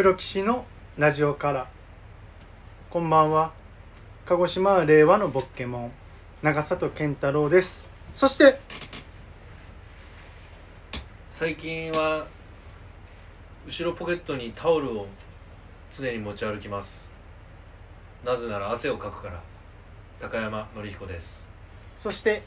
黒騎士のラジオから。こんばんは。鹿児島令和のボッケモン。長里健太郎です。そして最近は後ろポケットにタオルを常に持ち歩きます。なぜなら汗をかくから。高山紀彦です。そして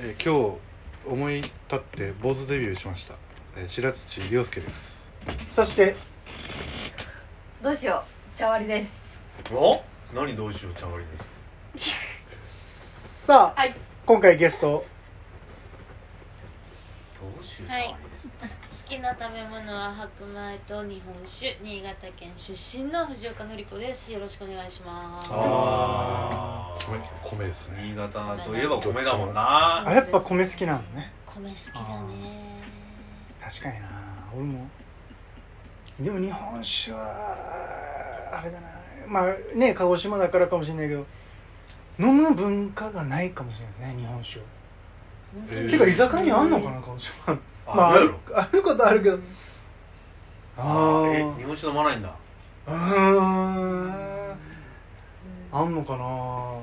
えー今日思い立って坊主デビューしました、えー白土亮介です。そしてどうしよう。茶割りです。お？何どうしよう茶割りです？さあ、はい。今回ゲスト。どうしよう茶はい割りです、好きな食べ物は白米と日本酒新潟県出身の藤岡典子です。よろしくお願いします。あ米米ですね。新潟といえば米だもんな。あやっぱ米好きなんですね。米好きだね。確かにな。俺もでも日本酒はあれだな。まあね鹿児島だからかもしれないけど飲む文化がないかもしれないですね日本酒を。えー。てか居酒屋にあんのかな鹿児島。あまああるあることあるけど。ああえー日本酒飲まないんだ。うーん。あんのかな。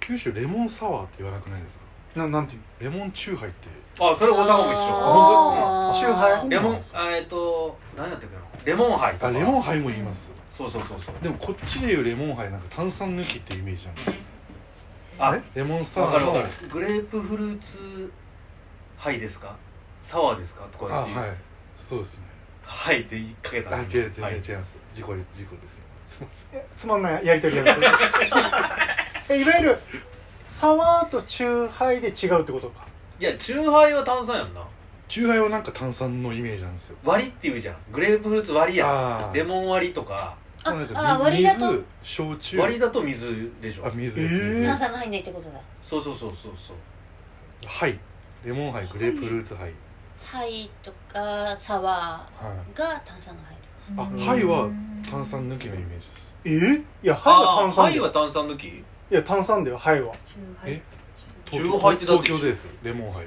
九州レモンサワーって言わなくないですか？ななんていう？レモンチューハイってあそれ大阪も一緒。ああー。チューハイレモンあえっと何やったっけな？レモンハイ。とかあレモンハイも言います。そうそうそうそう。でもこっちでいうレモンハイなんか炭酸抜きってイメージなんですあえ？レモンサワー。のるわかる。グレープフルーツハイですか？サワーですか？とかっていう。あはい。そうですね。はいって言いかけたあ違う違う違い。はいます。事故事故ですよ。すいません。えつまんないやりとりやめて。えいわゆるサワーとチューハイで違うってことかいやチューハイは炭酸やんな。チューハイはなんか炭酸のイメージなんですよ。割りって言うじゃん。グレープフルーツ割りやあんレモン割りとか。あなんかあ割りだと水焼酎。割りだと水でしょ。あ水です、えー。炭酸が入んないってことだ。そうそうそうそうそう。はい。レモンハイグレープフルーツハイ。ハイとかサワはいーが炭酸が入る。あ、ハイは炭酸抜きのイメージです。えいやハイはあ炭酸ハイは炭酸抜き？いや炭酸だよハイは。え？チューハイってだって東京でですよ、レモンハイ。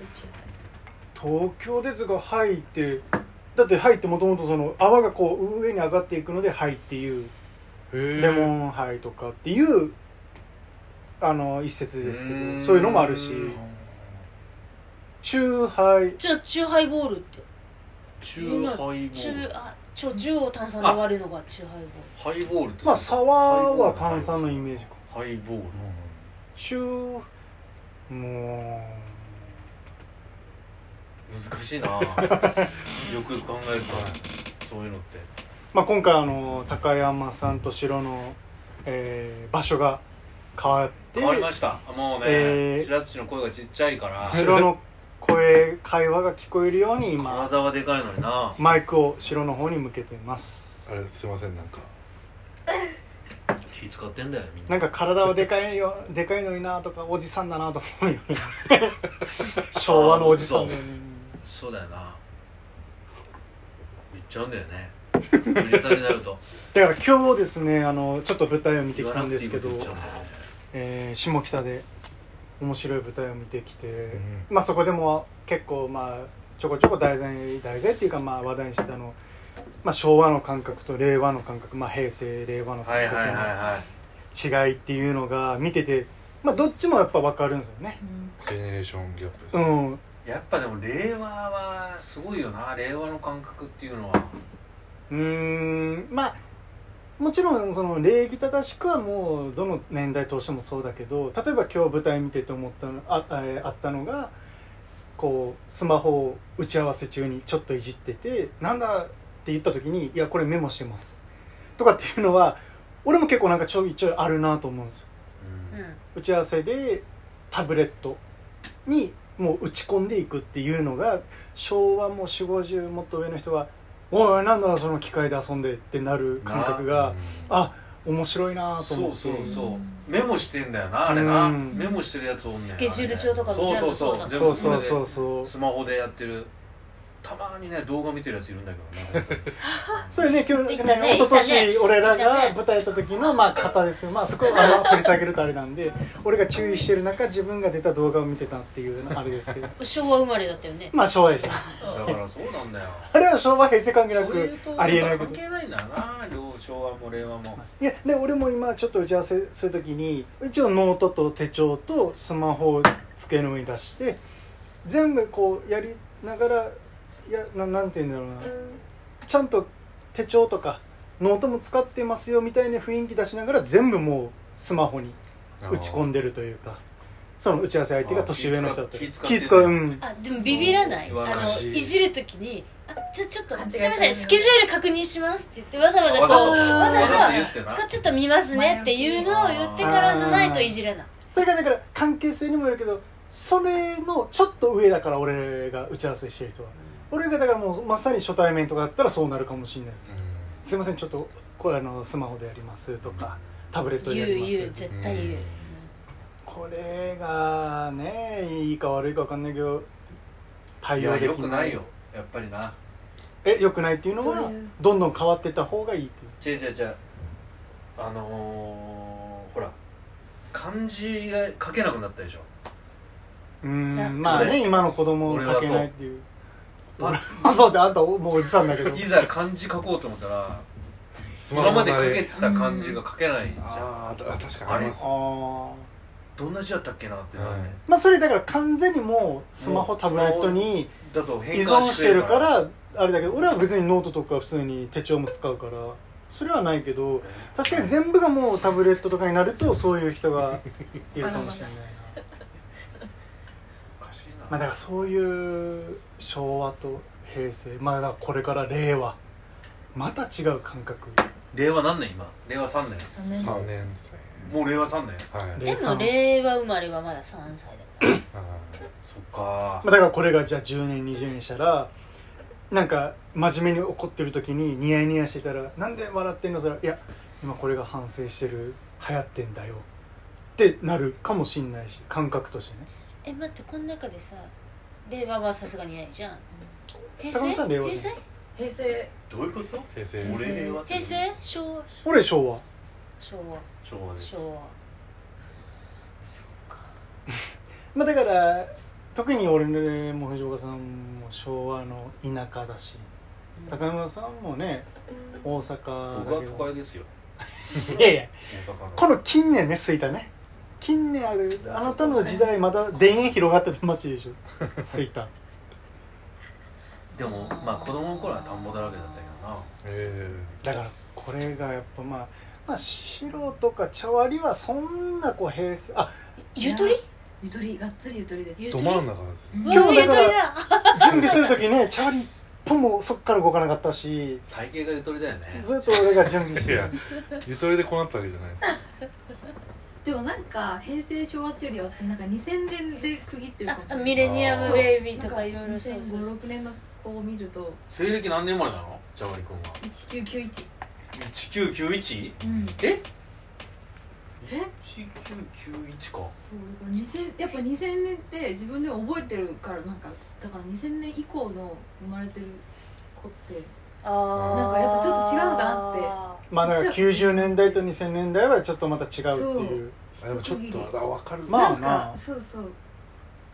東京でつがハイってだってハイってもともとその泡がこう上に上がっていくのでハイっていうへレモンハイとかっていうあの一説ですけどそういうのもあるし。チューハイ。じゃあチューハイボールって。チューハイボチュールーあちょ10を炭酸で割るのがチューハイボール。ハイボールってまあサワーは炭酸のイメージか。ハイボール。チも難しいな。よく考えるとそういうのって。う、まあ、今回あの高山さんと城の、えー場所が変わって変わりました。もうね、えー白土の声がちっちゃいから。城の声会話が聞こえるように今体はでかいのにな。マイクを城の方に向けてます。あれ、すいません、なんか。気使ってんだよみんな。なんか体はでかいよ でかいのになとかおじさんだなと思うよね。昭和のおじさんだよね。そうだよな。言っちゃうんだよね。おじさんになると。だから今日ですねあのちょっと舞台を見てきたんですけどね。えー下北で面白い舞台を見てきて、ん。まあそこでも結構まあちょこちょこ題材題材っていうかまあ話題にしてたの、まあ、昭和の感覚と令和の感覚、まあ、平成令和の感はいはいはい覚はいの違いっていうのが見てて、まあ、どっちもやっぱ分かるんですよね。ジェネレーションギャップです。うん、やっぱでも令和はすごいよな令和の感覚っていうのはうーんまあもちろんその礼儀正しくはもうどの年代通してもそうだけど例えば今日舞台見てて思ったのああったのがこうスマホを打ち合わせ中にちょっといじってて「なんだ?」って言った時に「いやこれメモしてます」とかっていうのは俺も結構なんかちょいちょいあるなと思うんですよ。うん。打ち合わせでタブレットにもう打ち込んでいくっていうのが昭和も4 5 0もっと上の人は「おいなんだその機械で遊んで」ってなる感覚があ面白いなと思って。そうそうそう。メモしてんだよなあれな。うん。メモしてるやつおんねんスケジュール帳とかもそう全そうそう。部そうだ全部そうそうそれでそうそう。スマホでやってるたまにね動画見てるやついるんだけど ねそれね今日ねね一昨年俺らがね舞台やった時のまあ方ですけどまあそこあの掘り下げるとあれなんで俺が注意してる中自分が出た動画を見てたっていうあれですけど。昭和生まれだったよね。まあ昭和でしただからそうなんだよ。あれは昭和平成関係なくとありえないけど。関係ないんだな両昭和も令和もいやで俺も今ちょっと打ち合わせするときに一応ノートと手帳とスマホを机の上に出して全部こうやりながらいやななんて言うんだろうな。ちゃんと手帳とかノートも使ってますよみたいな雰囲気出しながら全部もうスマホに打ち込んでるというかその打ち合わせ相手が年上の人だったり気使って気使ううん。あでもビビらない。あの昔い。じるときに「あじゃあちょっとすいませんスケジュール確認します」って言ってわざわざこうわざわざ。ちょっと見ますねっていうのを言ってからじゃないといじれない。それがだから関係性にもよるけどそれのちょっと上だから俺が打ち合わせしてる人は俺がだからもうまさに初対面とかだったらそうなるかもしれないですすいませんちょっとこれあのスマホでやりますとかタブレットで言うやります。言う絶対言う。うんこれがねいいか悪いか分かんないけどい対応できやよくなないいよ。やっぱりな。えよくないっていうのはどんどん変わってった方がいいっていう。違う違う。違うあのー、ほら漢字が書けなくなったでしょ。うんまあね俺今の子供書けないっていうパあそうってあんたもうおじさんだけど。いざ漢字書こうと思ったら今まで書けてた漢字が書けないじゃん。あーあ確かにあります。ああどんな字やったっけなってなんね、はいまあそれだから完全にもうスマホタブレットにだと変依換存してるからあれだけど俺は別にノートとか普通に手帳も使うからそれはないけど確かに全部がもうタブレットとかになるとそういう人がいるかもしれないまあだからそういう昭和と平成まあだからこれから令和また違う感覚。令和何年今？令和3年。三年。3年ですね。もう令和3年？はい。でも令和生まれはまだ3歳だからそっか。まあだからこれがじゃあ10年20年したらなんか真面目に怒ってる時にニヤニヤしてたら「なんで笑ってんの?」それいや今これが反省してる流行ってんだよ。ってなるかもしんないし感覚としてねえ待ってこの中でさ令和はさすがにないじゃん。平高見さん令和平成？平成。どういうこと？平成。俺令和って。平成？昭和？俺昭和。昭和。昭和です。昭和。そっか。まあだから特に俺も藤岡さんも昭和の田舎だし。高山さんもね大阪僕はだけど。都会ですよ。いやいや。大阪の。この近年ね吹田ね近年あるあなたの時代まだ田園広がってた街でしょ。吹田。でもまあ子供の頃は田んぼだらけだったけどな。え。だからこれがやっぱまあまあ素人か茶割りはそんなこう平成あゆとり？ゆとりがっつりゆとりです。ー、どゆとり真ん中ですうんうわゆと今日だから準備する時ね茶割り一歩もそっから動かなかったし。体型がゆとりだよね。ずっと俺が準備していやゆとりでこうなったわけじゃないです でもなんか平成昭和っていうよりは私なんか2000年で区切ってるかも。ミレニアムベイビーとかいろいろそうそうそう。2005 6年の子を見ると西暦何年前なの？じゃわりくんは1991 1991うん。え？え？1991か。そうだから2000やっぱ2000年って自分でも覚えてるからなんかだから2000年以降の生まれてる子ってなんかやっぱちょっと違うのかなって。まあだから90年代と2000年代はちょっとまた違うっていう。あでもちょっとあ分かる。まあな。んかそうそう。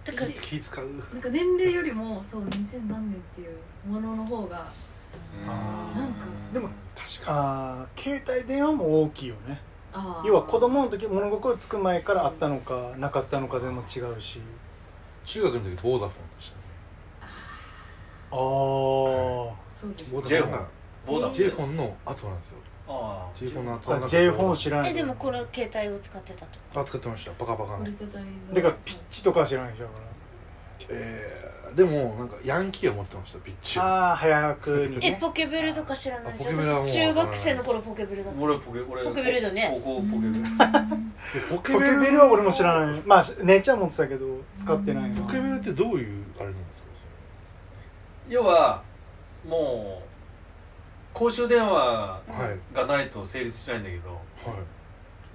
だから気使う。なんか年齢よりもそう2000何年っていうものの方があー。なんか。でも確か携帯電話も大きいよね。要は子供の時物心つく前からあったのかなかったのかでも違うし。中学の時ボーダフォンでしたね。ああそうです。J フォン。がボーダ J フォンの後なんですよ。あ J フォンの後なんか J フォン。知らないえでもこれ携帯を使ってたと。あ使ってました。バカバカの折りた。たみのだからピッチとかは知らないでしょだかえー、でもなんかヤンキーは持ってましたピッチああ早くにえねポケベルとか知らないでしょ？私中学生の頃ポケベルだった。俺ポケ俺ポケベルだよね。高校ポケベル。ポポケベルは俺も知らない。まあ姉ちゃん持ってたけど使ってないな。ポケベルってどういうあれなんですか？要はもう公衆電話はいがないと成立しないんだけどはい。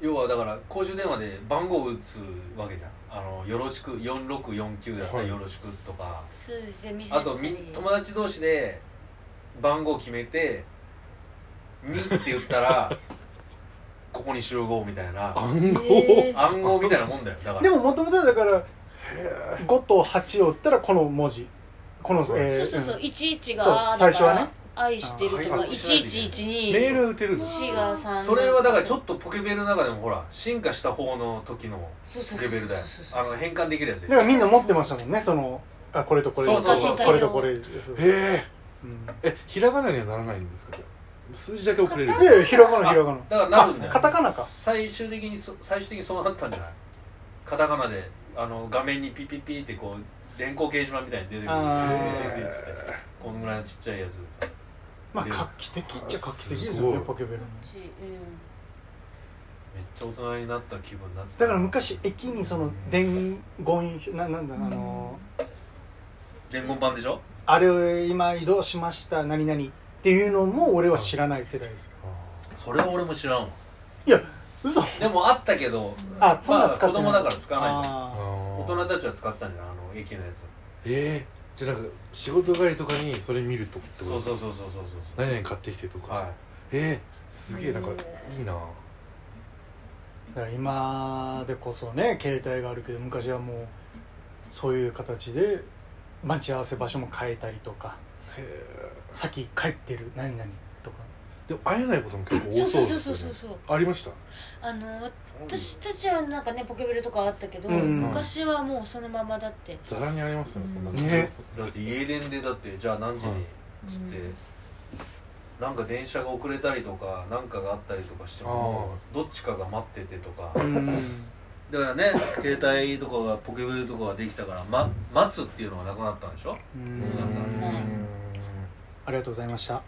要はだから公衆電話で番号打つわけじゃん。あのよろしく4649だったらよろしくとか、数字で見せあとみ友達同士で番号決めて「み」って言ったら ここに集合みたいな。暗号？えー暗号みたいなもんだよ。だから。でももともとはだから5と8を打ったらこの文字この、えーそうそうそう、ん11が最初はね。だから愛してるとかあはい1112メール打てるの4が3それはだからちょっとポケベルの中でもほら進化した方の時のそうそうそうレベルだよあの変換できるやつだからみんな持ってましたもんねそのあこれとこれ。そうそうそう。これとこれへえ。うん。えひらがなにはならないんですか？数字だけ送れる。いやひらがなひらがな。だからなるんだよあカタカナか。最終的にそ最終的にそうなったんじゃない？カタカナであの画面にピピピってこう電光掲示板みたいに出てくる。このぐらいのちっちゃいやつ。まあで画期的っちゃ画期的ですよねポケベルもうめっちゃ大人になった気分になってた。だから昔駅にその伝言ななんだあの伝言版でしょ？あれを今移動しました何々っていうのも俺は知らない世代ですそれは俺も知らんわ。いや嘘。でもあったけどあそんなまあ使ってない。子供だから使わないじゃん。あ大人たちは使ってたんじゃんあの駅のやつ。ええじゃあなんか仕事帰りとかにそれ見るとそうそうそうそうそうそう何々買ってきてとか、はい。ええすげえなんかいいな。ーだから今でこそね携帯があるけど昔はもうそういう形で待ち合わせ場所も変えたりとか。へえ先帰ってる。何々でも会えないことも結構多そうそそううそうですよねそうそうそう。ありました？あの私たちはなんかねポケベルとかあったけど、うん昔はもうそのままだって。ざらにありますよねそんなの。ね。だって家電でだってじゃあ何時にはいつって、うん。なんか電車が遅れたりとかなんかがあったりとかしてもどっちかが待っててとか。うん。だからね携帯とかがポケベルとかができたから、ま、待つっていうのがなくなったんでしょ？うん。うーんはい。ありがとうございました